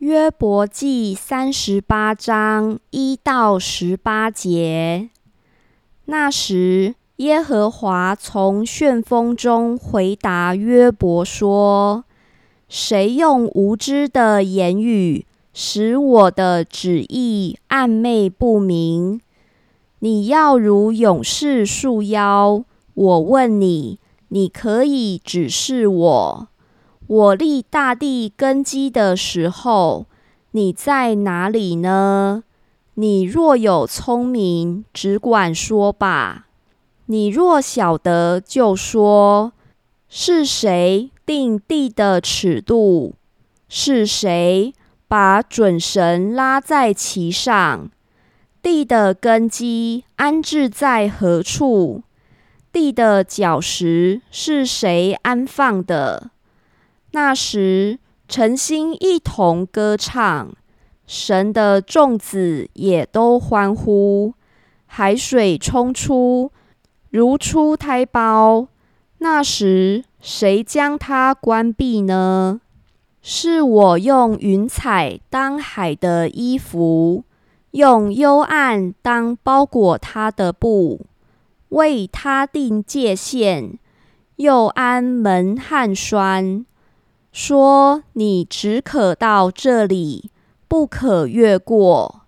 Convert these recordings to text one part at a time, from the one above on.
约伯记三十八章一到十八节。那时，耶和华从旋风中回答约伯说：“谁用无知的言语使我的旨意暧昧不明？你要如勇士束腰。我问你，你可以指示我。”我立大地根基的时候，你在哪里呢？你若有聪明，只管说吧；你若晓得，就说。是谁定地的尺度？是谁把准绳拉在其上？地的根基安置在何处？地的脚石是谁安放的？那时，诚心一同歌唱，神的众子也都欢呼。海水冲出，如出胎胞。那时，谁将它关闭呢？是我用云彩当海的衣服，用幽暗当包裹它的布，为它定界限，又安门和栓。说：“你只可到这里，不可越过。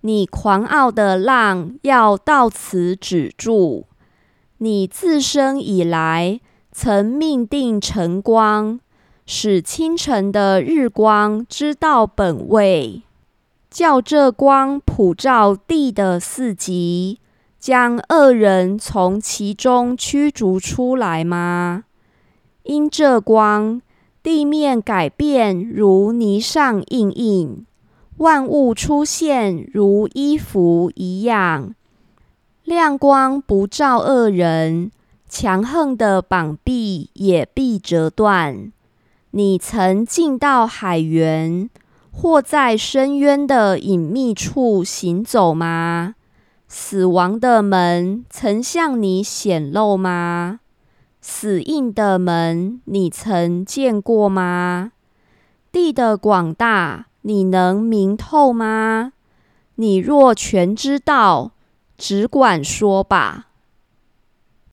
你狂傲的浪要到此止住。你自生以来，曾命定晨光，使清晨的日光知道本位，叫这光普照地的四极，将恶人从其中驱逐出来吗？因这光。”地面改变如泥上印印，万物出现如衣服一样。亮光不照恶人，强横的膀臂也必折断。你曾进到海源，或在深渊的隐秘处行走吗？死亡的门曾向你显露吗？死硬的门，你曾见过吗？地的广大，你能明透吗？你若全知道，只管说吧。